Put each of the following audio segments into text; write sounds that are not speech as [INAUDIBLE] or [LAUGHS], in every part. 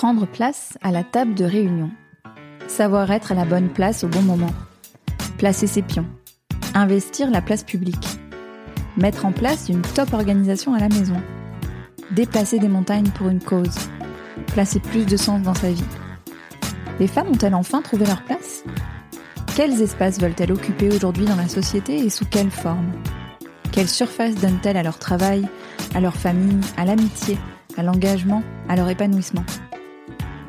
Prendre place à la table de réunion. Savoir être à la bonne place au bon moment. Placer ses pions. Investir la place publique. Mettre en place une top organisation à la maison. Déplacer des montagnes pour une cause. Placer plus de sens dans sa vie. Les femmes ont-elles enfin trouvé leur place? Quels espaces veulent-elles occuper aujourd'hui dans la société et sous quelle forme? Quelle surface donnent-elles à leur travail, à leur famille, à l'amitié, à l'engagement, à leur épanouissement?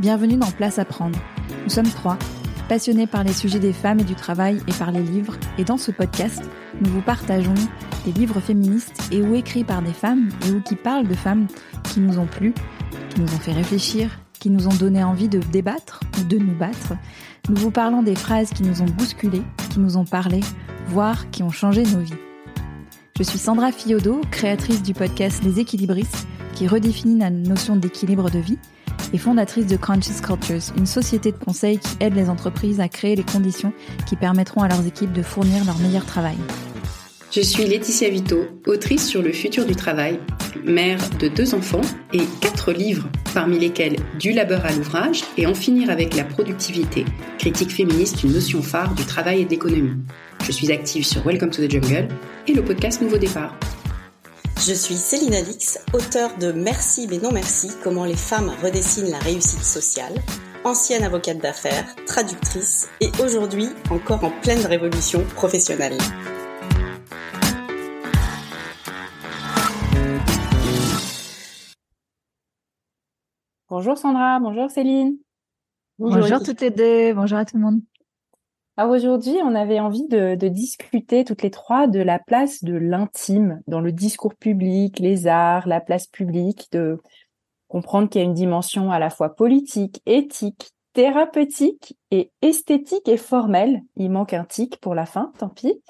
Bienvenue dans Place à prendre. Nous sommes trois, passionnés par les sujets des femmes et du travail et par les livres, et dans ce podcast, nous vous partageons des livres féministes et ou écrits par des femmes et ou qui parlent de femmes qui nous ont plu, qui nous ont fait réfléchir, qui nous ont donné envie de débattre ou de nous battre. Nous vous parlons des phrases qui nous ont bousculées, qui nous ont parlé, voire qui ont changé nos vies. Je suis Sandra Fiodo, créatrice du podcast Les Équilibristes, qui redéfinit la notion d'équilibre de vie et fondatrice de Conscious Cultures, une société de conseil qui aide les entreprises à créer les conditions qui permettront à leurs équipes de fournir leur meilleur travail. Je suis Laetitia Vito, autrice sur le futur du travail, mère de deux enfants et quatre livres, parmi lesquels Du labeur à l'ouvrage et En finir avec la productivité, critique féministe, une notion phare du travail et de l'économie. Je suis active sur Welcome to the Jungle et le podcast Nouveau Départ. Je suis Céline Alix, auteure de Merci mais non merci, comment les femmes redessinent la réussite sociale, ancienne avocate d'affaires, traductrice et aujourd'hui encore en pleine révolution professionnelle. Bonjour Sandra, bonjour Céline. Bonjour, toutes les deux, bonjour à tout le monde. Aujourd'hui, on avait envie de, discuter toutes les trois de la place de l'intime dans le discours public, les arts, la place publique, de comprendre qu'il y a une dimension à la fois politique, éthique, thérapeutique et esthétique et formelle. Il manque un tic pour la fin, tant pis.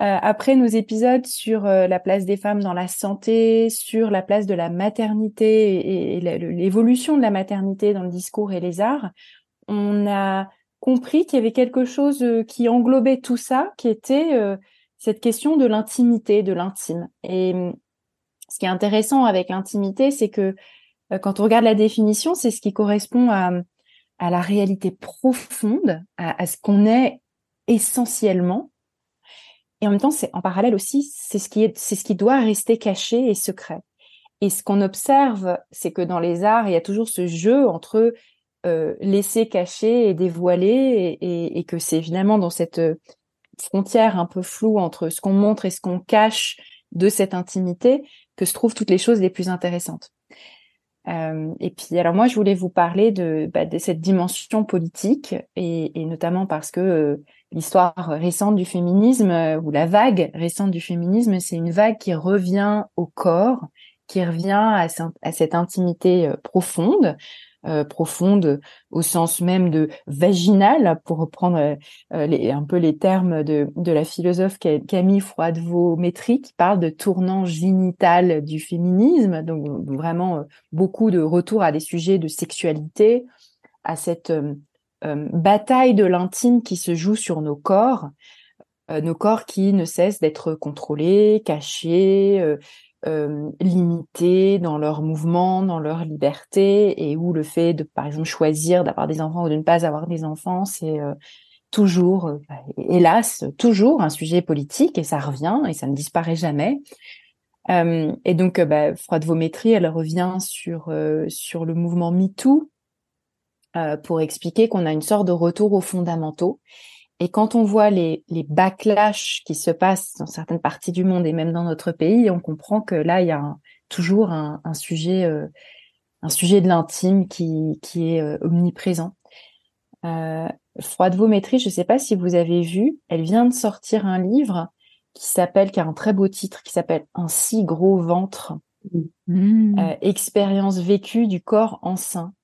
Euh, après nos épisodes sur euh, la place des femmes dans la santé, sur la place de la maternité et l'évolution de la maternité dans le discours et les arts, on a compris qu'il y avait quelque chose euh, qui englobait tout ça, qui était euh, cette question de l'intimité, de l'intime. Et hum, ce qui est intéressant avec l'intimité, c'est que euh, quand on regarde la définition, c'est ce qui correspond à, à la réalité profonde, à, ce qu'on est essentiellement. Et en même temps, c'est en parallèle aussi, c'est ce qui est, c'est ce qui doit rester caché et secret. Et ce qu'on observe, c'est que dans les arts, il y a toujours ce jeu entre euh, laisser cacher et dévoiler et, que c'est finalement dans cette euh, frontière un peu floue entre ce qu'on montre et ce qu'on cache de cette intimité que se trouvent toutes les choses les plus intéressantes. Euh, et puis, alors moi, je voulais vous parler de, bah, de cette dimension politique, et, notamment parce que l'histoire récente du féminisme, ou la vague récente du féminisme, c'est une vague qui revient au corps, qui revient à, cette intimité profonde, euh, profonde au sens même de vaginale, pour reprendre euh, euh, un peu les termes de, de la philosophe Camille Froidevaux-Métry, qui parle de tournant génital du féminisme, donc vraiment beaucoup de retour à des sujets de sexualité, à cette bataille de l'intime qui se joue sur nos corps, nos corps qui ne cessent d'être contrôlés, cachés, euh, limités dans leurs mouvements, dans leur liberté, et où le fait de, par exemple, choisir d'avoir des enfants ou de ne pas avoir des enfants, c'est euh, toujours, euh, bah, hélas, toujours un sujet politique, et ça revient, et ça ne disparaît jamais. Euh, et donc, bah, Froide Vométrie, elle revient sur sur le mouvement MeToo pour expliquer qu'on a une sorte de retour aux fondamentaux et quand on voit les, les backlash qui se passent dans certaines parties du monde et même dans notre pays, on comprend que là, il y a toujours un, sujet, euh, un sujet de l'intime qui, qui est euh, omniprésent. Euh, Froide Vométrie, je ne sais pas si vous avez vu, elle vient de sortir un livre qui s'appelle, qui a un très beau titre, qui s'appelle Un si gros ventre. Mmh. Euh, expérience vécue du corps enceint.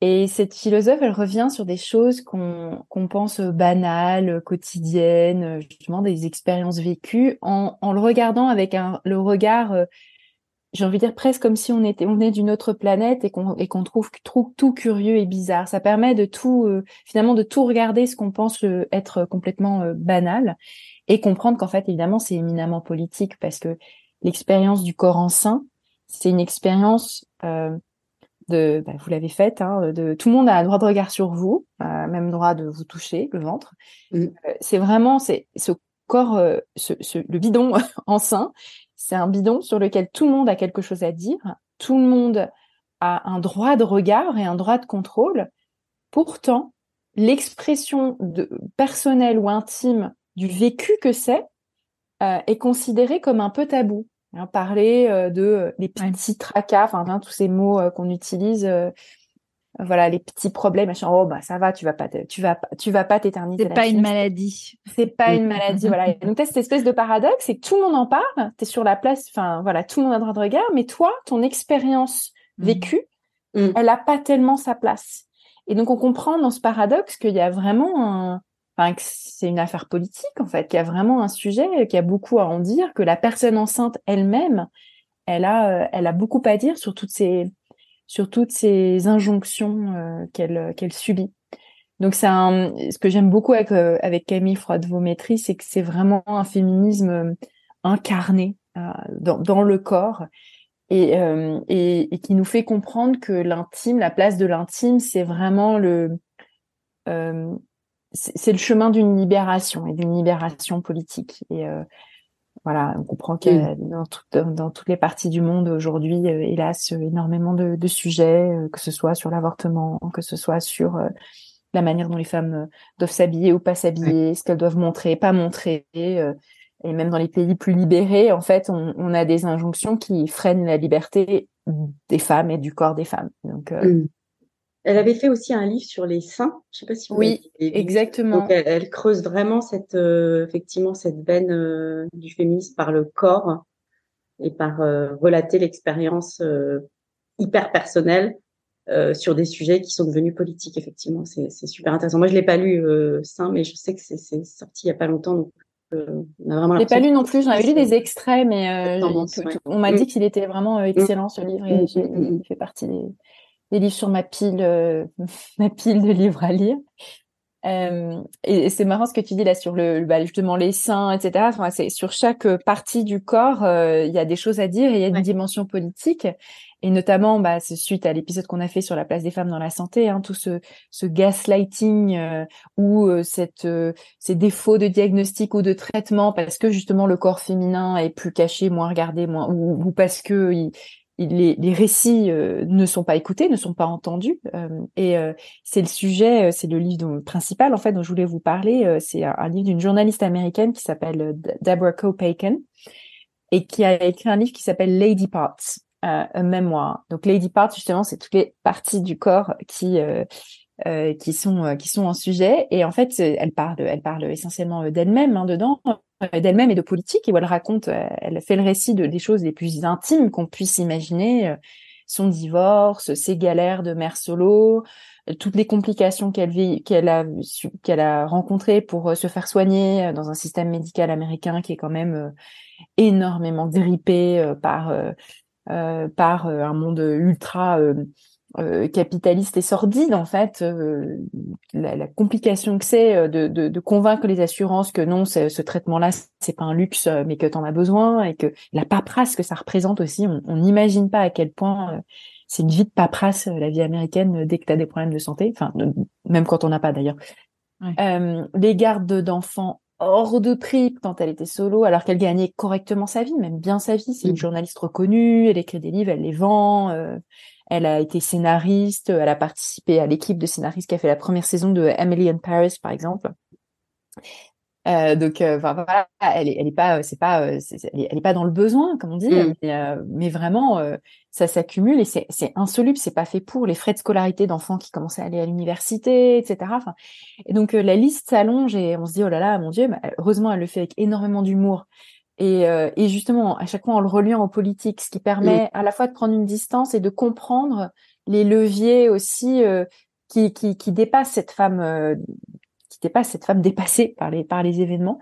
Et cette philosophe, elle revient sur des choses qu'on qu'on pense banales, quotidiennes, justement des expériences vécues, en, en le regardant avec un, le regard, euh, j'ai envie de dire presque comme si on était on est d'une autre planète et qu'on qu'on trouve, trouve tout curieux et bizarre. Ça permet de tout euh, finalement de tout regarder ce qu'on pense euh, être complètement banal et comprendre qu'en fait évidemment c'est éminemment politique parce que l'expérience du corps enceint, c'est une expérience de, bah, vous l'avez faite, hein, de tout le monde a un droit de regard sur vous, euh, même droit de vous toucher le ventre. Mm. Euh, c'est vraiment c'est ce corps, euh, ce, ce, le bidon [LAUGHS] en sein, c'est un bidon sur lequel tout le monde a quelque chose à dire, tout le monde a un droit de regard et un droit de contrôle. Pourtant, l'expression de, personnelle ou intime du vécu que c'est euh, est considérée comme un peu tabou. Hein, parler euh, de euh, les petits tracas, enfin hein, tous ces mots euh, qu'on utilise, euh, voilà les petits problèmes, machin. Oh bah ça va, tu vas pas, te, tu vas pas, tu vas pas t'éterniser. C'est pas une maladie. C'est pas une maladie, [LAUGHS] voilà. Et donc t'as cette espèce de paradoxe, c'est que tout le monde en parle. T'es sur la place, enfin voilà, tout le monde a droit de regard, mais toi, ton expérience vécue, Mm. elle a pas tellement sa place. Et donc on comprend dans ce paradoxe qu'il y a vraiment un, enfin que c'est une affaire politique en fait, qu'il y a vraiment un sujet, qu'il y a beaucoup à en dire, que la personne enceinte elle-même, elle a, euh, elle a beaucoup à dire sur toutes ces, sur toutes ces injonctions euh, qu'elle, qu'elle subit. Donc c'est ce que j'aime beaucoup avec euh, avec Camille Froide-Vaumétry, c'est que c'est vraiment un féminisme euh, incarné euh, dans, dans le corps et, euh, et, qui nous fait comprendre que l'intime, la place de l'intime, c'est vraiment le euh, c'est le chemin d'une libération et d'une libération politique. Et euh, voilà, on comprend que dans, tout- dans, dans toutes les parties du monde aujourd'hui, euh, hélas, euh, énormément de, de sujets, euh, que ce soit sur l'avortement, que ce soit sur la manière dont les femmes doivent s'habiller ou pas s'habiller, ce qu'elles doivent montrer, pas montrer. euh, et même dans les pays plus libérés, en fait, on, on a des injonctions qui freinent la liberté des femmes et du corps des femmes. Donc, euh, Mm. Elle avait fait aussi un livre sur les seins. Je sais pas si vous Oui, exactement. Donc elle, elle creuse vraiment cette euh, effectivement cette veine euh, du féminisme par le corps et par euh, relater l'expérience euh, hyper personnelle euh, sur des sujets qui sont devenus politiques. Effectivement, c'est super intéressant. Moi, je l'ai pas lu euh, Saint, mais je sais que c'est sorti il y a pas longtemps. Donc euh, on a vraiment. Je l'ai pas lu non plus, j'en avais lu des extraits, mais euh, Tendance, ouais. on m'a Mm. dit qu'il était vraiment euh, excellent ce livre et Mm, mm, mm. il fait partie des, des livres sur ma pile, euh, [LAUGHS] ma pile de livres à lire. Euh, et, et c'est marrant ce que tu dis là sur le, bah, justement les seins, etc. Enfin, c'est sur chaque partie du corps, euh, il y a des choses à dire et il y a une Ouais. dimension politique. Et notamment, bah, c'est suite à l'épisode qu'on a fait sur la place des femmes dans la santé, hein, tout ce, ce gaslighting euh, ou euh, cette, euh, ces défauts de diagnostic ou de traitement parce que justement le corps féminin est plus caché, moins regardé, moins ou, ou parce que il- les, les récits euh, ne sont pas écoutés, ne sont pas entendus. euh, et euh, c'est le sujet, euh, c'est le livre principal en fait dont je voulais vous parler. euh, c'est un, livre d'une journaliste américaine qui s'appelle euh, Deborah Copaken et qui a écrit un livre qui s'appelle Lady Parts, un mémoire. Donc Lady Parts justement, c'est toutes les parties du corps qui qui sont qui sont en sujet et en fait elle parle elle parle essentiellement d'elle-même hein, dedans d'elle-même et de politique et où elle raconte euh, elle fait le récit de des choses les plus intimes qu'on puisse imaginer euh, son divorce ses galères de mère solo euh, toutes les complications qu'elle vit qu'elle a qu'elle a rencontrées pour euh, se faire soigner euh, dans un système médical américain qui est quand même euh, énormément grippé euh, par euh, euh, par euh, un monde ultra euh, euh, capitaliste et sordide en fait euh, la, la complication que c'est euh, de, de, de convaincre les assurances que non c'est- ce traitement là c'est pas un luxe euh, mais que tu en as besoin et que la paperasse que ça représente aussi on n'imagine pas à quel point euh, c'est une vie de paperasse euh, la vie américaine dès que tu as des problèmes de santé enfin même quand on n'a pas d'ailleurs Ouais. euh, les gardes d'enfants hors de prix quand elle était solo, alors qu'elle gagnait correctement sa vie, même bien sa vie. C'est une Mhm. journaliste reconnue, elle écrit des livres, elle les vend. euh, elle a été scénariste, elle a participé à l'équipe de scénaristes qui a fait la première saison de Emily in Paris, par exemple. Euh, donc, euh, enfin, voilà, elle est, elle est pas, c'est pas, euh, elle est, elle est pas dans le besoin, comme on dit, Mm. mais, mais vraiment, ça s'accumule et c'est, insoluble, c'est pas fait pour les frais de scolarité d'enfants qui commencent à aller à l'université, etc. Enfin, et donc la liste s'allonge et on se dit oh là là, mon Dieu, mais heureusement elle le fait avec énormément d'humour. Et, euh, et justement, à chaque fois en le reliant aux politiques, ce qui permet à la fois de prendre une distance et de comprendre les leviers aussi euh, qui, qui, qui dépassent cette femme, euh, qui dépassent cette femme dépassée par les, par les événements.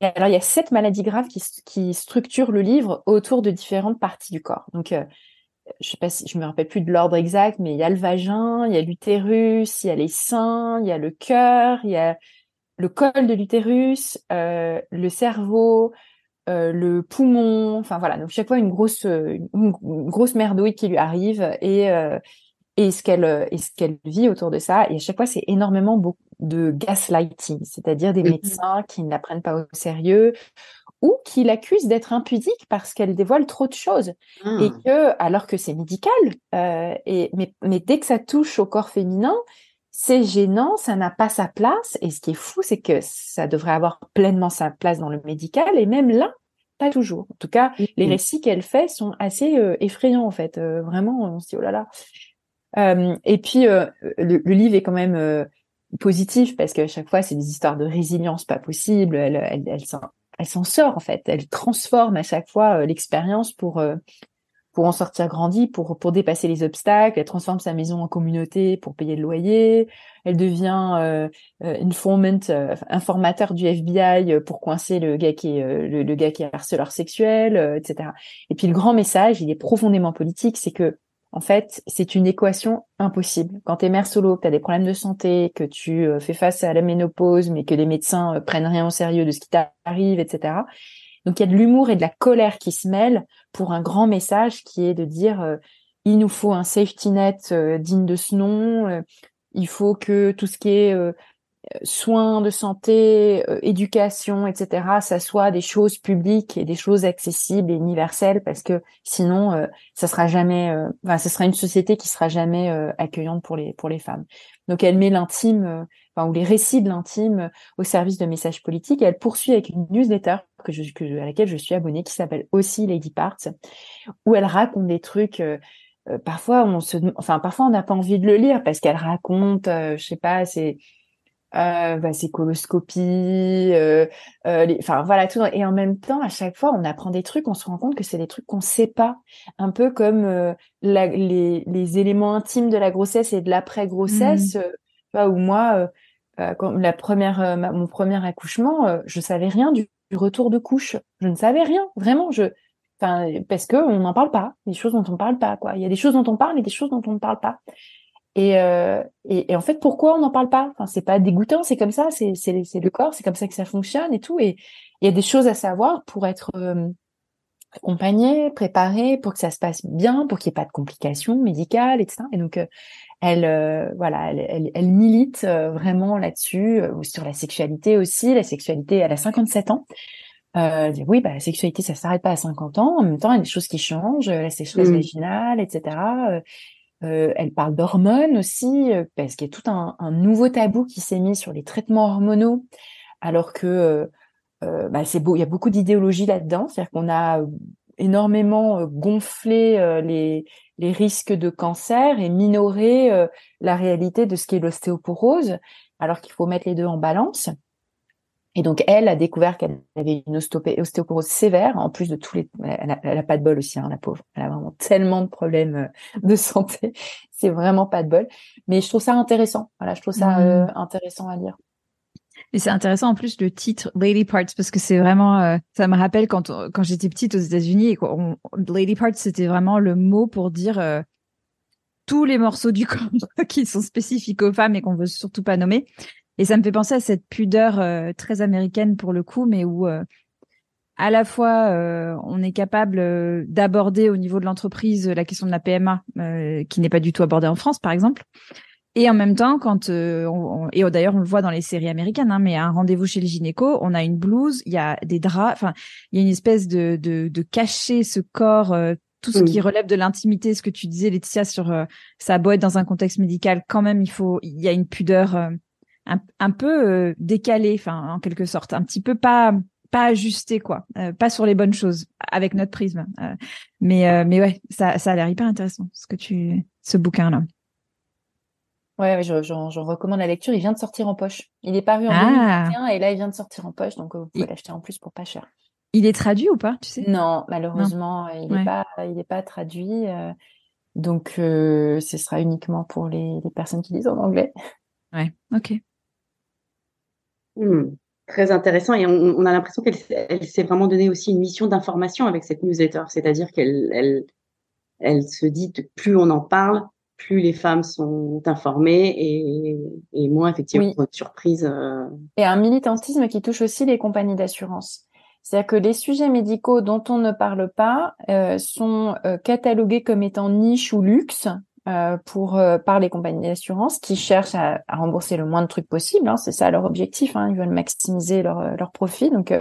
Et alors, il y a sept maladies graves qui, qui structurent le livre autour de différentes parties du corps. Donc, euh, je sais pas si je me rappelle plus de l'ordre exact, mais il y a le vagin, il y a l'utérus, il y a les seins, il y a le cœur, il y a le col de l'utérus, euh, le cerveau, le poumon, enfin voilà, donc chaque fois une grosse, une, grosse merdouille qui lui arrive et et ce qu'elle et ce qu'elle vit autour de ça. Et à chaque fois, c'est énormément de gaslighting, c'est-à-dire des médecins qui ne la prennent pas au sérieux ou qui l'accusent d'être impudique parce qu'elle dévoile trop de choses et ah. que alors que c'est médical euh, et mais, mais dès que ça touche au corps féminin c'est gênant ça n'a pas sa place et ce qui est fou c'est que ça devrait avoir pleinement sa place dans le médical et même là pas toujours. En tout cas les récits qu'elle fait sont assez euh, effrayants en fait. Euh, vraiment on se dit oh là là. Euh, et puis le, le, livre est quand même positif parce qu'à chaque fois c'est des histoires de résilience pas possible. Elle, elle, elle, s'en sort en fait. Elle transforme à chaque fois l'expérience pour pour en sortir grandi, pour pour dépasser les obstacles. Elle transforme sa maison en communauté pour payer le loyer. Elle devient euh, informant, informateur du FBI pour coincer le gars qui est le, le, gars qui est harceleur sexuel, etc. Et puis le grand message, il est profondément politique, c'est que en fait, c'est une équation impossible. Quand tu es mère solo, que tu as des problèmes de santé, que tu euh, fais face à la ménopause, mais que les médecins euh, prennent rien au sérieux de ce qui t'arrive, etc. Donc il y a de l'humour et de la colère qui se mêlent pour un grand message qui est de dire euh, il nous faut un safety net digne de ce nom, il faut que tout ce qui est soins de santé, euh, éducation, etc., ça soit des choses publiques et des choses accessibles et universelles, parce que sinon, euh, ça sera jamais, euh, enfin, ce sera une société qui sera jamais accueillante pour les pour les femmes. Donc, elle met l'intime, enfin, ou les récits de l'intime au service de messages politiques. Et elle poursuit avec une newsletter que je, que, à laquelle je suis abonnée, qui s'appelle aussi Lady Parts, où elle raconte des trucs. parfois, on se, enfin, parfois, on n'a pas envie de le lire parce qu'elle raconte, je sais pas, c'est euh, bah, c'est coloscopie, euh, euh, les... enfin voilà tout. Et en même temps, à chaque fois, on apprend des trucs, on se rend compte que c'est des trucs qu'on sait pas, un peu comme euh, la, les, les, éléments intimes de la grossesse et de l'après-grossesse. Mmh. où moi, quand la première, mon premier accouchement, je savais rien du, retour de couche. Je ne savais rien, vraiment. Je, enfin, parce que on n'en parle pas, des choses dont on parle pas, quoi. Il y a des choses dont on parle et des choses dont on ne parle pas. Et, euh, et, en fait, pourquoi on n'en parle pas? Enfin, c'est pas dégoûtant, c'est comme ça, c'est c'est le corps, c'est comme ça que ça fonctionne et tout. Et il y a des choses à savoir pour être euh, accompagné, préparé, pour que ça se passe bien, pour qu'il n'y ait pas de complications médicales, etc. Et donc, euh, elle, euh, voilà, elle, elle, elle milite euh, vraiment là-dessus, sur la sexualité aussi. La sexualité, elle a 57 ans. Euh, oui, bah, la sexualité, ça s'arrête pas à 50 ans. En même temps, il y a des choses qui changent, la sexualité mmh. vaginale, etc. Euh, elle parle d'hormones aussi, euh, parce qu'il y a tout un, nouveau tabou qui s'est mis sur les traitements hormonaux, alors que euh, bah, c'est beau, il y a beaucoup d'idéologie là-dedans, c'est-à-dire qu'on a énormément gonflé les, les risques de cancer et minoré la réalité de ce qu'est l'ostéoporose, alors qu'il faut mettre les deux en balance. Et donc, elle a découvert qu'elle avait une ostéoporose sévère, en plus de tous les... Elle a, pas de bol aussi, hein, la pauvre. Elle a vraiment tellement de problèmes euh, de santé. [LAUGHS] C'est vraiment pas de bol. Mais je trouve ça intéressant. Voilà, je trouve ça mmh. euh, intéressant à lire. Et c'est intéressant en plus le titre Lady Parts parce que c'est vraiment euh, ça me rappelle quand quand j'étais petite aux États-Unis Lady Parts c'était vraiment le mot pour dire tous les morceaux du [LAUGHS] corps qui sont spécifiques aux femmes et qu'on veut surtout pas nommer. Et ça me fait penser à cette pudeur euh, très américaine pour le coup, mais où euh, à la fois euh, on est capable d'aborder au niveau de l'entreprise la question de la PMA, qui n'est pas du tout abordée en France, par exemple. Et en même temps, quand on, et d'ailleurs on le voit dans les séries américaines, hein, mais à un rendez-vous chez le gynéco, on a une blouse, il y a des draps, enfin il y a une espèce de de, de cacher ce corps, tout ce qui relève de l'intimité, ce que tu disais Laetitia sur ça a dans un contexte médical, quand même il faut, il y a une pudeur un, peu euh, décalé, enfin en quelque sorte, un petit peu pas pas ajusté quoi, euh, pas sur les bonnes choses avec notre prisme. Euh, mais mais ouais, ça ça a l'air hyper intéressant ce que tu ce bouquin là. Ouais, j'en je, recommande la lecture. Il vient de sortir en poche. Il est paru en 2021 ah. et là il vient de sortir en poche, donc vous pouvez l'acheter en plus pour pas cher. Il est traduit ou pas, tu sais? Non, malheureusement, il n'est pas il est pas traduit. donc ce sera uniquement pour les, les personnes qui lisent en anglais. Ouais, ok. Mmh. Très intéressant et on, a l'impression qu'elle s'est vraiment donné aussi une mission d'information avec cette newsletter, c'est-à-dire qu'elle elle, elle se dit que plus on en parle, plus les femmes sont informées et, et moins effectivement de surprises. Euh. Et un militantisme qui touche aussi les compagnies d'assurance. C'est-à-dire que les sujets médicaux dont on ne parle pas euh, sont euh, catalogués comme étant niche ou luxe pour par les compagnies d'assurance qui cherchent à, rembourser le moins de trucs possible. Hein, c'est ça leur objectif. Hein, ils veulent maximiser leur, leur profit. Donc,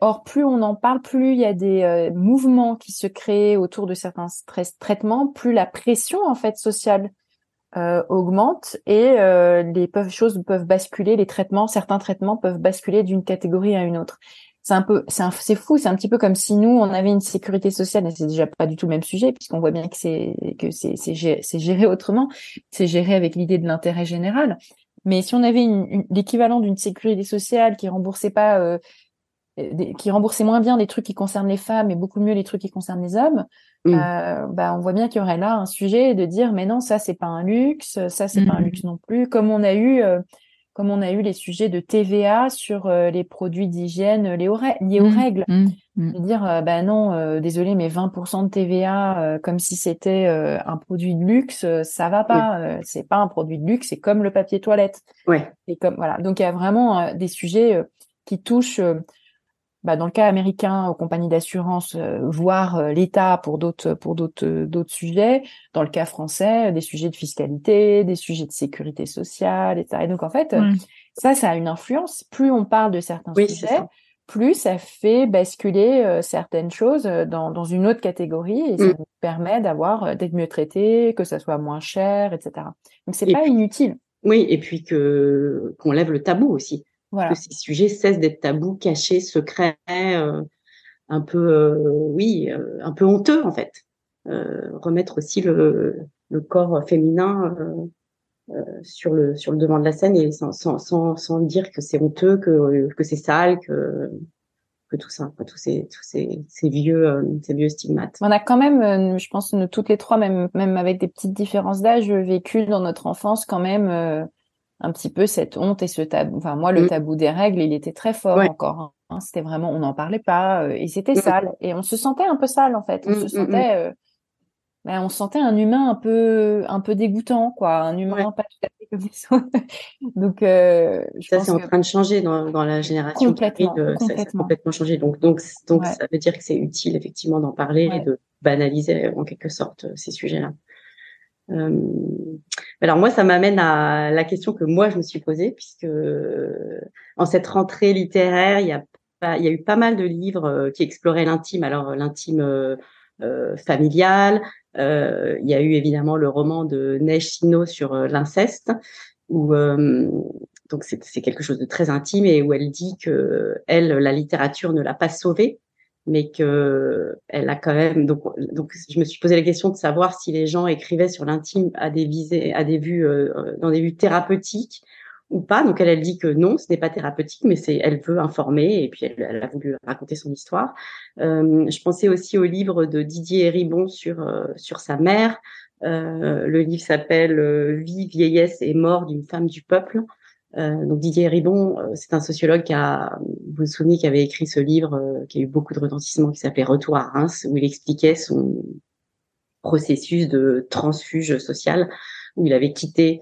or, plus on en parle, plus il y a des mouvements qui se créent autour de certains stress traitements, plus la pression en fait sociale euh, augmente et euh, les choses peuvent basculer, les traitements, certains traitements peuvent basculer d'une catégorie à une autre. C'est un peu, c'est fou, c'est un petit peu comme si nous on avait une sécurité sociale, et c'est déjà pas du tout le même sujet puisqu'on voit bien que c'est que c'est c'est géré, autrement, c'est géré avec l'idée de l'intérêt général. Mais si on avait l'équivalent d'une sécurité sociale qui remboursait pas euh, qui remboursait moins bien les trucs qui concernent les femmes et beaucoup mieux les trucs qui concernent les hommes, mmh. euh, bah on voit bien qu'il y aurait là un sujet de dire mais non ça c'est pas un luxe, ça c'est pas un mmh. luxe non plus. Comme on a eu euh, comme on a eu les sujets de TVA sur euh, les produits d'hygiène liés aux, liés aux mmh. règles, de dire bah non désolé mais 20% de TVA comme si c'était un produit de luxe, ça va pas, c'est pas un produit de luxe, c'est comme le papier toilette. Ouais. Et comme voilà donc il y a vraiment des sujets qui touchent bah, dans le cas américain, aux compagnies d'assurance, euh, voire euh, l'État pour d'autres pour d'autres euh, d'autres sujets. Dans le cas français, des sujets de fiscalité, des sujets de sécurité sociale, etc. Et donc en fait, ça, ça a une influence. Plus on parle de certains sujets, plus ça fait basculer certaines choses dans, dans une autre catégorie et ça mm. nous permet d'avoir d'être mieux traité, que ça soit moins cher, etc. Donc c'est pas inutile. Oui, et puis que qu'on lève le tabou aussi. Que ces sujets cessent d'être tabous, cachés, secrets, euh, un peu, euh, oui, euh, un peu honteux en fait. remettre aussi le, le corps féminin sur le sur le devant de la scène et sans sans sans, sans dire que c'est honteux, que que c'est sale, que que tout ça, tous ces tous ces, ces vieux ces vieux stigmates. On a quand même, je pense, nous, toutes les trois, même même avec des petites différences d'âge, vécu dans notre enfance quand même un petit peu cette honte et ce tabou. Enfin, moi, le mm. tabou des règles, il était très fort encore. Hein. C'était vraiment, on n'en parlait pas euh, et c'était mm. sale. Et on se sentait un peu sale en fait. On mm, se sentait, euh, ben, on sentait un humain un peu, un peu dégoûtant, quoi. Un humain pas tout à fait comme les [LAUGHS] autres. Donc, euh, ça, c'est en train de changer dans, dans la génération. Complètement, complètement. complètement changé. Donc, donc, donc, ça veut dire que c'est utile effectivement d'en parler et de banaliser en quelque sorte ces sujets-là. Euh, alors moi, ça m'amène à la question que moi je me suis posée, puisque euh, en cette rentrée littéraire, il y a il y a eu pas mal de livres euh, qui exploraient l'intime. Alors l'intime euh, familial, euh, il y a eu évidemment le roman de Neige Sino sur l'inceste, où donc c'est quelque chose de très intime et où elle dit que elle, la littérature ne l'a pas sauvée mais que elle a quand même donc donc je me suis posé la question de savoir si les gens écrivaient sur l'intime à des visées à des vues euh, dans des vues thérapeutiques ou pas. Donc elle elle dit que non ce n'est pas thérapeutique mais c'est elle veut informer et puis elle, elle a voulu raconter son histoire. Euh, je pensais aussi au livre de Didier Ribon sur euh, sur sa mère. Euh, le livre s'appelle Vie vieillesse et mort d'une femme du peuple euh, donc Didier Ribon, euh, c'est un sociologue qui a, vous vous souvenez, qui avait écrit ce livre euh, qui a eu beaucoup de retentissement, qui s'appelait Retour à Reims, où il expliquait son processus de transfuge social, où il avait quitté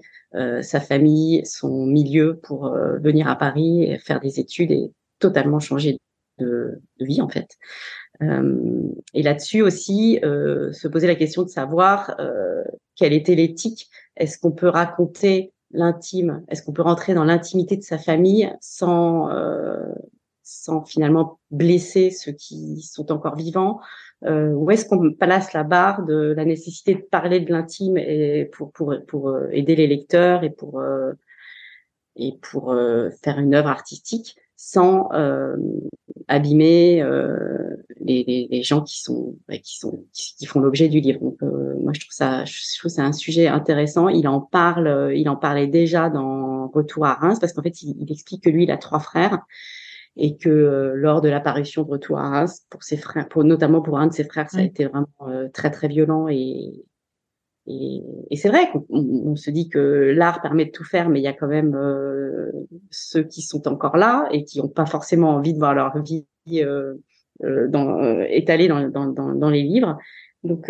sa famille, son milieu pour venir à Paris et faire des études et totalement changer de, de vie en fait. et là-dessus aussi, se poser la question de savoir quelle était l'éthique. Est-ce qu'on peut raconter l'intime Est-ce qu'on peut rentrer dans l'intimité de sa famille sans euh, sans finalement blesser ceux qui sont encore vivants? Euh, Où est-ce qu'on place la barre de la nécessité de parler de l'intime et pour pour pour euh, aider les lecteurs et pour euh, et pour euh, faire une œuvre artistique? Sans euh, abîmer euh, les, les, les, gens qui sont qui sont qui, font l'objet du livre. Donc euh, moi je trouve ça je trouve c'est un sujet intéressant. Il en parle, il en parlait déjà dans Retour à Reims parce qu'en fait il, il, explique que lui il a trois frères et que lors de l'apparition de Retour à Reims pour ses frères, pour notamment pour un de ses frères, ça a été vraiment très très violent et et, et c'est vrai qu'on on se dit que l'art permet de tout faire, mais il y a quand même euh, ceux qui sont encore là et qui n'ont pas forcément envie de voir leur vie euh, euh dans, euh, étalée dans, dans, dans, les livres. Donc,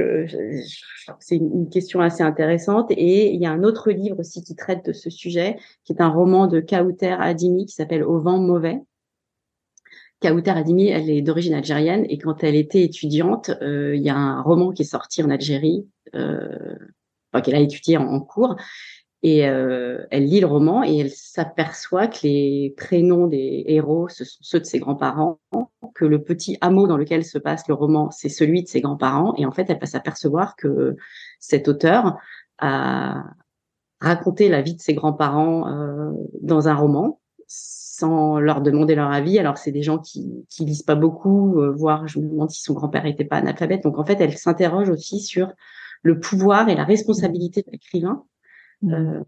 c'est une question assez intéressante. Et il y a un autre livre aussi qui traite de ce sujet, qui est un roman de Kauter Adimi qui s'appelle Au vent mauvais, Kaouter Adimi, elle est d'origine algérienne et quand elle était étudiante, il y a un roman qui est sorti en Algérie, enfin, qu'elle a étudié en cours et euh, elle lit le roman et elle s'aperçoit que les prénoms des héros, ce sont ceux de ses grands-parents, que le petit hameau dans lequel se passe le roman, c'est celui de ses grands-parents. Et en fait, elle va s'apercevoir que cet auteur a raconté la vie de ses grands-parents euh, dans un roman sans leur demander leur avis. Alors, c'est des gens qui, qui lisent pas beaucoup, euh, voire je me demande si son grand-père était pas analphabète. Donc, en fait, elle s'interroge aussi sur le pouvoir et la responsabilité de l'écrivain euh,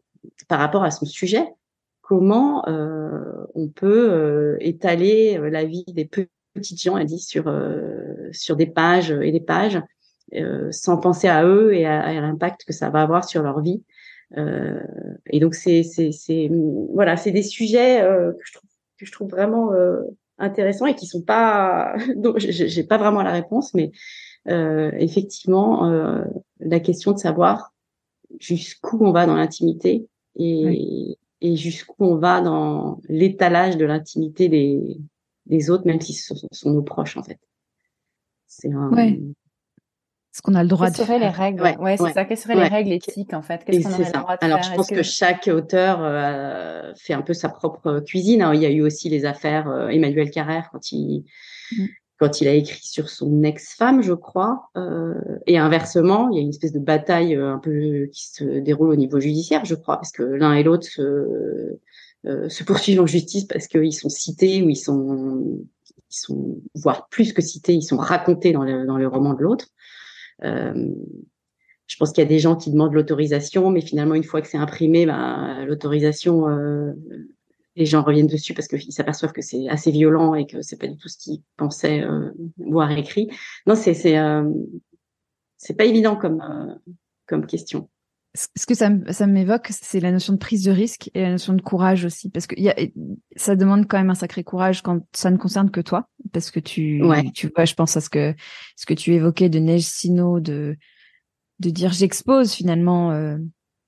par rapport à son sujet, comment euh, on peut euh, étaler la vie des petites gens, elle dit, sur sur des pages et des pages, sans penser à eux et à, l'impact que ça va avoir sur leur vie. Et donc c'est c'est c'est voilà, c'est des sujets que je trouve que je trouve vraiment intéressants et qui sont pas [LAUGHS] donc j'ai pas vraiment la réponse, mais effectivement la question de savoir jusqu'où on va dans l'intimité et, et jusqu'où on va dans l'étalage de l'intimité des, des autres, même si ce sont, nos proches en fait. C'est un. Ouais. Ce qu'on a le droit Quelles de seraient les règles? Ouais, c'est ça. Quelles seraient les règles éthiques en fait? Qu'est-ce qu'on aurait le droit de Alors, je pense que... chaque auteur euh, fait un peu sa propre cuisine. Hein. Il y a eu aussi les affaires euh, Emmanuel Carrère quand il mm quand il a écrit sur son ex-femme, je crois, euh, et inversement, il y a une espèce de bataille euh, un peu qui se déroule au niveau judiciaire, je crois, parce que l'un et l'autre se, euh, se poursuivent en justice parce qu'ils sont cités ou ils sont, ils sont, voire plus que cités, ils sont racontés dans le, dans le roman de l'autre. Euh, je pense qu'il y a des gens qui demandent l'autorisation, mais finalement, une fois que c'est imprimé, ben, l'autorisation euh, les gens reviennent dessus parce qu'ils s'aperçoivent que c'est assez violent et que c'est pas du tout ce qu'ils pensaient euh, voir écrit. Non, c'est c'est euh, c'est pas évident comme euh, comme question. Ce que ça, ça m'évoque, c'est la notion de prise de risque et la notion de courage aussi, parce que y a, ça demande quand même un sacré courage quand ça ne concerne que toi, parce que tu, tu vois, je pense à ce que ce que tu évoquais de Neige Sino, de de dire j'expose finalement euh,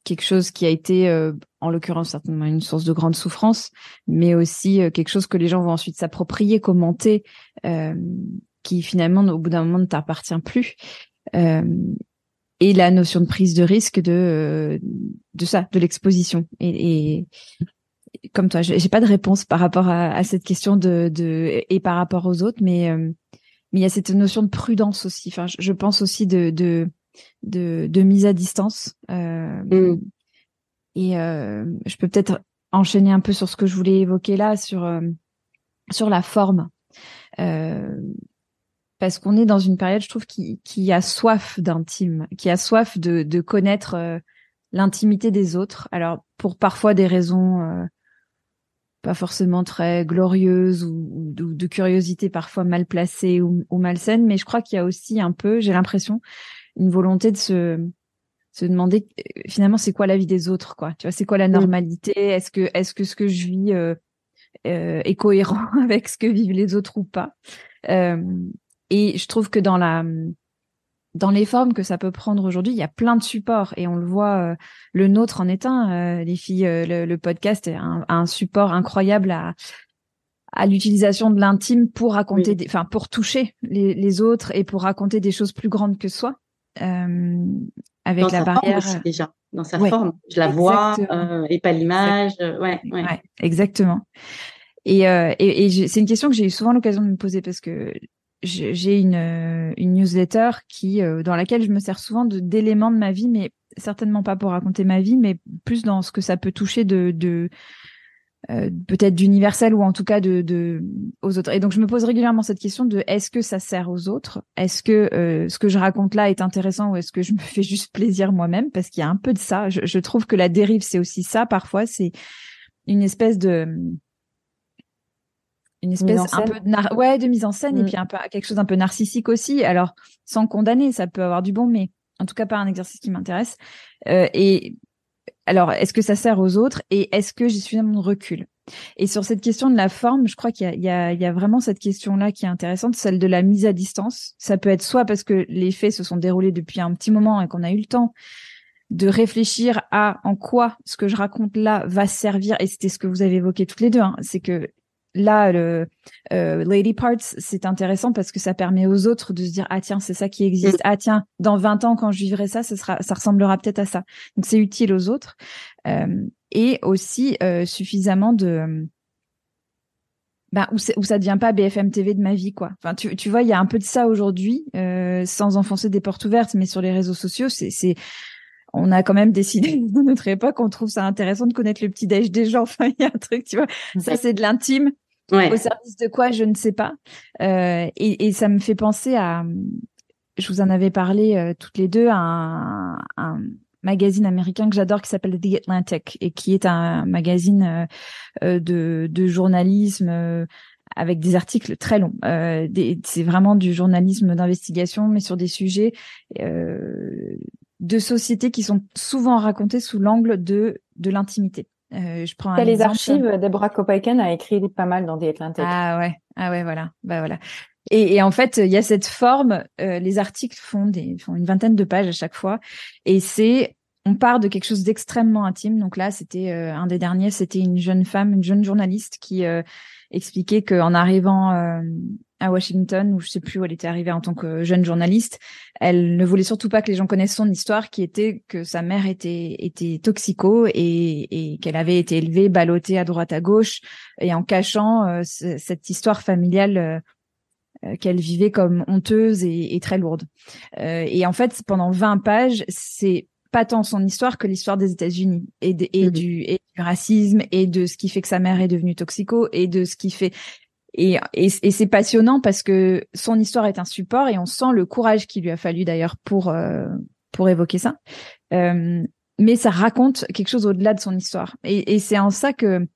quelque chose qui a été, euh, en l'occurrence certainement une source de grande souffrance, mais aussi euh, quelque chose que les gens vont ensuite s'approprier, commenter, euh, qui finalement au bout d'un moment ne t'appartient plus. Et la notion de prise de risque de de ça, de l'exposition. Et, et, comme toi, j'ai pas de réponse par rapport à, à, cette question de, de et par rapport aux autres, mais mais il y a cette notion de prudence aussi. Enfin, je, pense aussi de, de de, de mise à distance. Euh, mm. Et euh, je peux peut-être enchaîner un peu sur ce que je voulais évoquer là, sur, euh, sur la forme. Parce qu'on est dans une période, je trouve, qui, qui a soif d'intime, qui a soif de, de connaître l'intimité des autres. Alors, pour parfois des raisons pas forcément très glorieuses ou, de curiosité parfois mal placée ou, ou malsaine, mais je crois qu'il y a aussi un peu, j'ai l'impression, une volonté de se se demander euh, finalement c'est quoi la vie des autres quoi tu vois c'est quoi la mm. normalité? Est-ce que est-ce que ce que je vis euh, euh, est cohérent [LAUGHS] avec ce que vivent les autres ou pas? Euh, et je trouve que dans la dans les formes que ça peut prendre aujourd'hui, il y a plein de supports et on le voit. Euh, le nôtre en est un. les filles, le, le, podcast est un, un, support incroyable à à l'utilisation de l'intime pour raconter, enfin pour toucher les, les, autres et pour raconter des choses plus grandes que soi. Euh, avec dans la barrière aussi, déjà dans sa forme je la vois euh, et pas l'image ouais, ouais. ouais, exactement et, euh, et, et c'est une question que j'ai eu souvent l'occasion de me poser parce que j'ai une, une newsletter qui dans laquelle je me sers souvent d'éléments de ma vie mais certainement pas pour raconter ma vie mais plus dans ce que ça peut toucher de, de euh, peut-être d'universel ou en tout cas de, de, aux autres. Et donc je me pose régulièrement cette question de est-ce que ça sert aux autres? Est-ce que euh, ce que je raconte là est intéressant ou est-ce que je me fais juste plaisir moi-même? Parce qu'il y a un peu de ça. Je, je trouve que la dérive c'est aussi ça parfois. C'est une espèce de une espèce un peu de ouais de mise en scène et mm. puis un peu quelque chose un peu narcissique aussi. Alors sans condamner, ça peut avoir du bon, mais en tout cas pas un exercice qui m'intéresse. Euh, et alors, est-ce que ça sert aux autres et est-ce que j'ai suffisamment de recul? Et sur cette question de la forme, je crois qu'il y, y, a vraiment cette question-là qui est intéressante, celle de la mise à distance. Ça peut être soit parce que les faits se sont déroulés depuis un petit moment et qu'on a eu le temps de réfléchir à en quoi ce que je raconte là va servir. Et c'était ce que vous avez évoqué toutes les deux. Hein, c'est que là, le Lady Parts, c'est intéressant parce que ça permet aux autres de se dire ah tiens c'est ça qui existe, mm. ah tiens dans 20 ans quand je vivrai ça, ça sera, ça ressemblera peut-être à ça. Donc c'est utile aux autres et aussi suffisamment de bah, où, où ça devient pas BFM TV de ma vie, quoi. Enfin, tu, tu vois, il y a un peu de ça aujourd'hui, euh, sans enfoncer des portes ouvertes, mais sur les réseaux sociaux, c'est, c'est, on a quand même décidé [LAUGHS] de notre époque, on trouve ça intéressant de connaître le petit déj des gens. Enfin, il y a un truc, tu vois, ça c'est de l'intime. Au service de quoi, je ne sais pas. Euh, et, et, ça me fait penser à, je vous en avais parlé euh, toutes les deux, à un, un magazine américain que j'adore qui s'appelle The Atlantic et qui est un magazine euh, euh, de, de journalisme euh, avec des articles très longs. Euh, c'est vraiment du journalisme d'investigation, mais sur des sujets euh, de société qui sont souvent racontés sous l'angle de de l'intimité. Euh, je prends un les archives. Deborah Kopaiken a écrit pas mal dans The Atlantic. Ah ouais, ah ouais, voilà, bah voilà. Et, et, en fait, il y a cette forme. Euh, les articles font des font une vingtaine de pages à chaque fois, et c'est on part de quelque chose d'extrêmement intime. Donc là, c'était euh, un des derniers, c'était une jeune femme, une jeune journaliste qui euh, expliquait qu'en arrivant euh, à Washington, ou je sais plus où elle était arrivée en tant que jeune journaliste, elle ne voulait surtout pas que les gens connaissent son histoire, qui était que sa mère était était toxico et, et qu'elle avait été élevée, ballottée à droite à gauche, et en cachant cette histoire familiale qu'elle vivait comme honteuse et, et très lourde. et en fait, pendant 20 pages, c'est pas tant son histoire que l'histoire des États-Unis et, et, du, et, du, racisme et de ce qui fait que sa mère est devenue toxico et de ce qui fait et, et, c'est passionnant parce que son histoire est un support et on sent le courage qu'il lui a fallu d'ailleurs pour euh, pour évoquer ça. Euh, mais ça raconte quelque chose au-delà de son histoire et, et c'est en ça que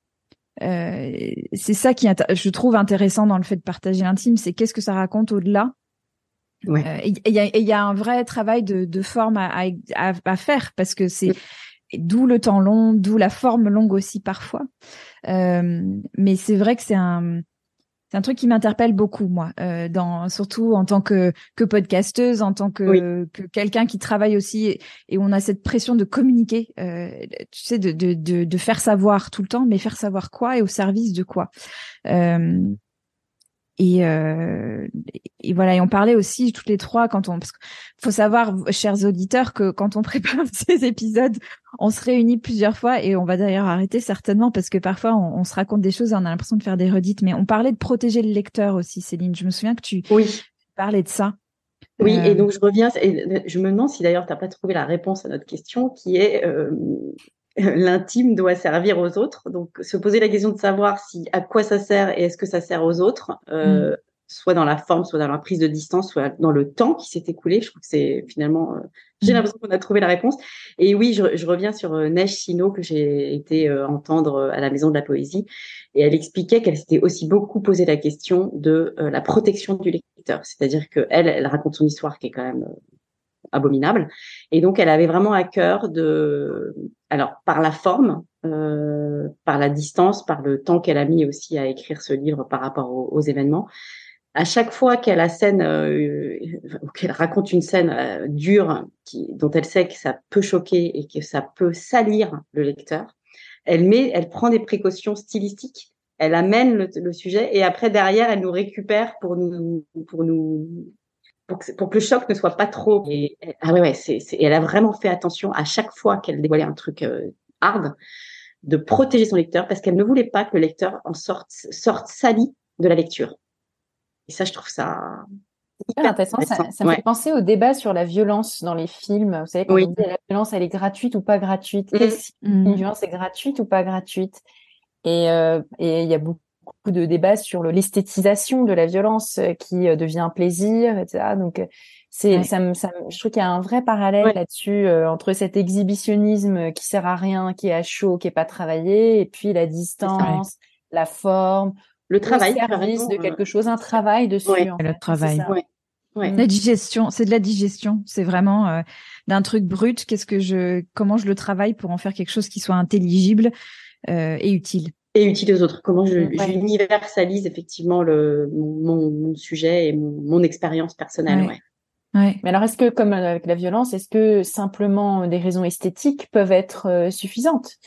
euh, c'est ça qui je trouve intéressant dans le fait de partager l'intime, c'est qu'est-ce que ça raconte au-delà il ouais. euh, y, y, a un vrai travail de, de forme à, à, à, faire parce que c'est d'où le temps long, d'où la forme longue aussi parfois. Euh, mais c'est vrai que c'est un c'est un truc qui m'interpelle beaucoup moi, euh, dans surtout en tant que que podcasteuse, en tant que, que quelqu'un qui travaille aussi et, et, on a cette pression de communiquer, euh, tu sais, de, de, de de faire savoir tout le temps, mais faire savoir quoi et au service de quoi. Euh, et, euh, et, voilà, et on parlait aussi toutes les trois quand on, parce faut savoir, chers auditeurs, que quand on [LAUGHS] prépare ces épisodes, on se réunit plusieurs fois et on va d'ailleurs arrêter certainement parce que parfois on, se raconte des choses et on a l'impression de faire des redites. Mais on parlait de protéger le lecteur aussi, Céline. Je me souviens que tu oui. parlais de ça. Oui, et euh, donc je reviens, et je me demande si d'ailleurs tu n'as pas trouvé la réponse à notre question qui est euh, [LAUGHS] l'intime doit servir aux autres. Donc, se poser la question de savoir si à quoi ça sert et est-ce que ça sert aux autres, euh, mm. soit dans la forme, soit dans la prise de distance, soit dans le temps qui s'est écoulé. Je trouve que c'est finalement, euh, j'ai mm. l'impression qu'on a trouvé la réponse. Et oui, je, je reviens sur euh, Neige Sino que j'ai été euh, entendre à la Maison de la Poésie, et elle expliquait qu'elle s'était aussi beaucoup posé la question de la protection du lecteur, c'est-à-dire que elle, elle raconte son histoire qui est quand même abominable. Et donc, elle avait vraiment à cœur de, alors par la forme, euh, par la distance, par le temps qu'elle a mis aussi à écrire ce livre par rapport aux, événements. À chaque fois qu'elle a scène, euh, qu'elle raconte une scène euh, dure qui, dont elle sait que ça peut choquer et que ça peut salir le lecteur, elle met, elle prend des précautions stylistiques elle amène le, le, sujet et après derrière elle nous récupère pour nous pour nous pour que, le choc ne soit pas trop. Et, ah ouais, ouais, c'est, elle a vraiment fait attention à chaque fois qu'elle dévoilait un truc euh, hard de protéger son lecteur parce qu'elle ne voulait pas que le lecteur en sorte, sorte sali de la lecture. Et ça, je trouve ça hyper intéressant. Ça, me fait penser au débat sur la violence dans les films. Vous savez, quand on dit la violence, elle est gratuite ou pas gratuite? Mmh. Mmh. violence est gratuite ou pas gratuite? Et euh, et il y a beaucoup beaucoup de débats sur l'esthétisation de la violence euh, qui euh, devient un plaisir, etc. Donc euh, c'est ça, ça, je trouve qu'il y a un vrai parallèle là-dessus entre cet exhibitionnisme qui sert à rien, qui est à chaud, qui est pas travaillé, et puis la distance, la forme, le travail, le service de quelque chose, un travail dessus. Le travail. La digestion, c'est de la digestion. C'est vraiment d'un truc brut. Qu'est-ce que je, comment je le travaille pour en faire quelque chose qui soit intelligible euh, et utile et utile aux autres. Comment je, j'universalise effectivement le, mon, mon, sujet et mon, mon expérience personnelle. Ouais. ouais. Mais alors, est-ce que, comme avec la violence, est-ce que simplement des raisons esthétiques peuvent être euh, suffisantes?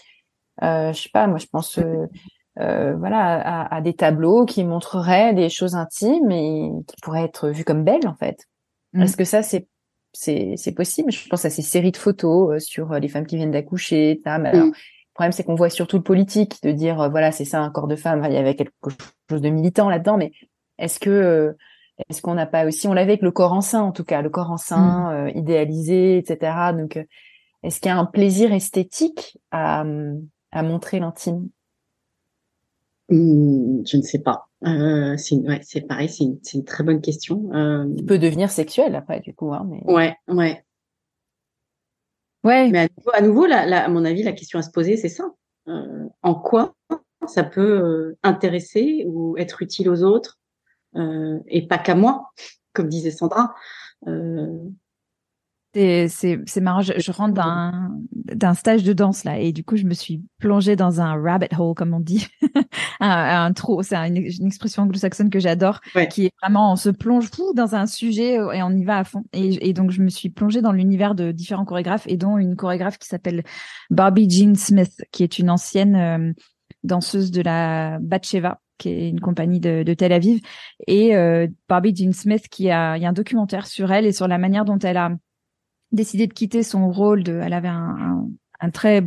Euh, Je sais pas, moi, je pense. Euh, euh, voilà, à, des tableaux qui montreraient des choses intimes et qui pourraient être vues comme belles en fait. Mm. Est-ce que ça c'est c'est c'est possible? Je pense à ces séries de photos euh, sur euh, les femmes qui viennent d'accoucher. Mm. Le problème c'est qu'on voit surtout le politique de dire voilà c'est ça un corps de femme. il y avait quelque chose de militant là-dedans, mais est-ce que est-ce qu'on n'a pas aussi on l'avait avec le corps enceint en tout cas le corps enceint mm. idéalisé etc. Donc est-ce qu'il y a un plaisir esthétique à à montrer l'intime? Hmm, je ne sais pas. Euh, c'est ouais, c'est pareil, c'est une, une, très bonne question. Euh... Il peut devenir sexuel après, du coup. Hein, mais... Ouais, ouais. Ouais. Mais à nouveau, à, mon avis, la question à se poser, c'est ça. Euh, en quoi ça peut euh, intéresser ou être utile aux autres euh, et pas qu'à moi, comme disait Sandra. Euh, c'est marrant, je, rentre d'un stage de danse là et du coup je me suis plongée dans un rabbit hole comme on dit, [LAUGHS] un, un, trou. C'est une, une, expression anglo-saxonne que j'adore, qui est vraiment on se plonge fou dans un sujet euh, et on y va à fond. Et, et donc je me suis plongée dans l'univers de différents chorégraphes et dont une chorégraphe qui s'appelle Barbie Jean Smith, qui est une ancienne euh, danseuse de la Batsheva qui est une compagnie de, de Tel Aviv, et euh, Barbie Jean Smith, qui a, il y a un documentaire sur elle et sur la manière dont elle a décidé de quitter son rôle de, elle avait un, un, très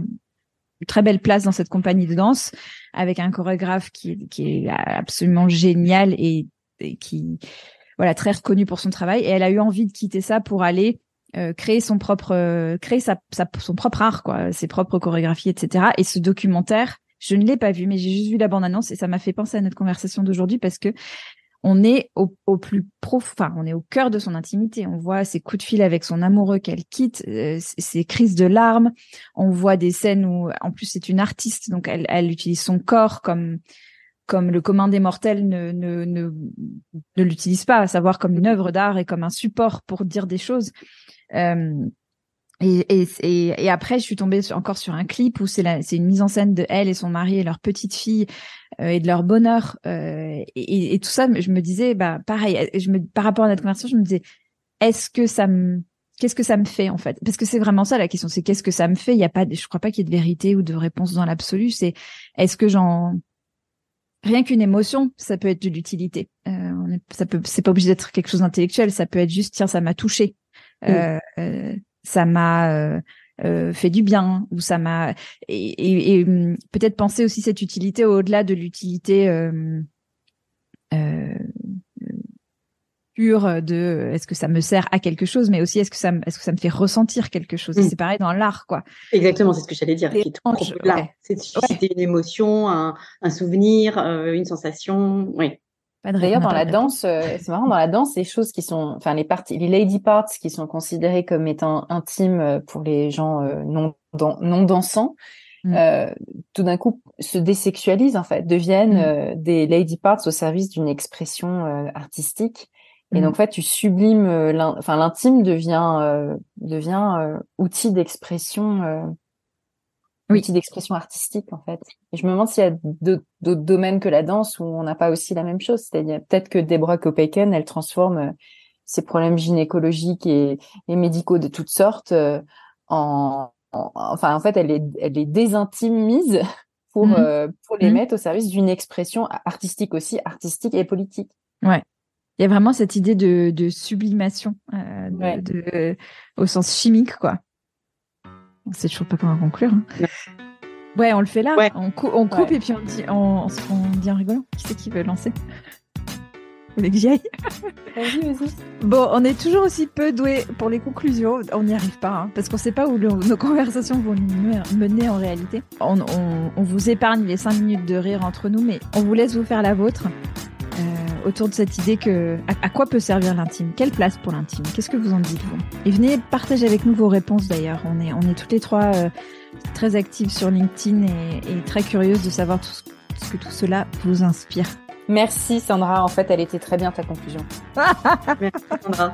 très belle place dans cette compagnie de danse avec un chorégraphe qui, qui est absolument génial et, qui voilà très reconnu pour son travail. Et elle a eu envie de quitter ça pour aller euh, créer son propre euh, créer sa, sa, son propre art quoi ses propres chorégraphies etc et ce documentaire je ne l'ai pas vu mais j'ai juste vu la bande annonce et ça m'a fait penser à notre conversation d'aujourd'hui parce que on est au, plus profond, on est au cœur de son intimité. On voit ses coups de fil avec son amoureux qu'elle quitte, euh, ses crises de larmes. On voit des scènes où, en plus, c'est une artiste, donc elle, elle utilise son corps comme comme le commun des mortels ne, ne, ne, ne l'utilise pas, à savoir comme une œuvre d'art et comme un support pour dire des choses. Euh, et, et, et, après, je suis tombée encore sur un clip où c'est une mise en scène de elle et son mari et leur petite fille euh, et de leur bonheur euh, et, et, tout ça. Je me disais, bah pareil, je me, par rapport à notre conversation, je me disais, est-ce que ça me, qu'est-ce que ça me fait en fait? Parce que c'est vraiment ça la question, c'est qu'est-ce que ça me fait? Il y a pas, je crois pas qu'il y ait de vérité ou de réponse dans l'absolu. C'est est-ce que j'en rien qu'une émotion, ça peut être de l'utilité. Euh, ça peut, c'est pas obligé d'être quelque chose d'intellectuel. Ça peut être juste, tiens, ça m'a touché. Euh, euh, ça m'a euh, euh, fait du bien ou ça m'a et, et, hum, peut-être penser aussi cette utilité au-delà de l'utilité euh, euh, pure de est-ce que ça me sert à quelque chose mais aussi est-ce que ça me, est-ce que ça me fait ressentir quelque chose. Mm. c'est pareil dans l'art quoi. Exactement c'est ce que j'allais dire c'est de susciter une émotion un, un souvenir une sensation oui D'ailleurs, dans la danse, euh, c'est marrant, dans la danse, les choses qui sont, enfin, les parties, les lady parts qui sont considérées comme étant intimes euh, pour les gens euh, non, non dansants, mm. euh, tout d'un coup se désexualisent, en fait, deviennent mm. des lady parts au service d'une expression artistique. Et mm. donc, en fait, tu sublimes, enfin, l'intime devient, devient outil d'expression oui. outil d'expression artistique en fait. Et je me demande s'il y a d'autres domaines que la danse où on n'a pas aussi la même chose. C'est-à-dire peut-être que Deborah Kopeiken, elle transforme euh, ses problèmes gynécologiques et, et, médicaux de toutes sortes euh, en, enfin en fait elle est elle les désintimise [LAUGHS] pour mmh euh, pour les mmh mettre au service d'une expression artistique aussi artistique et politique. Ouais. Il y a vraiment cette idée de, de sublimation de, de, au sens chimique quoi. On sait toujours pas comment conclure. Hein. Ouais, on le fait là. On, coupe et puis on dit, on, on, dit en rigolant. Qui c'est qui veut lancer? [LAUGHS] Vous voulez que j'y aille Vas-y, vas-y. Bon, on est toujours aussi peu doué pour les conclusions. On n'y arrive pas, hein, parce qu'on ne sait pas où nos conversations vont nous mener en réalité. On, on, vous épargne les cinq minutes de rire entre nous, mais on vous laisse vous faire la vôtre. Autour de cette idée que à, quoi peut servir l'intime? Quelle place pour l'intime? Qu'est-ce que vous en dites vous? Et venez partager avec nous vos réponses d'ailleurs. On est on est toutes les trois euh, très actives sur LinkedIn et, et, très curieuses de savoir tout ce, que tout cela vous inspire. Merci Sandra. En fait, elle était très bien ta conclusion. [LAUGHS] Merci Sandra.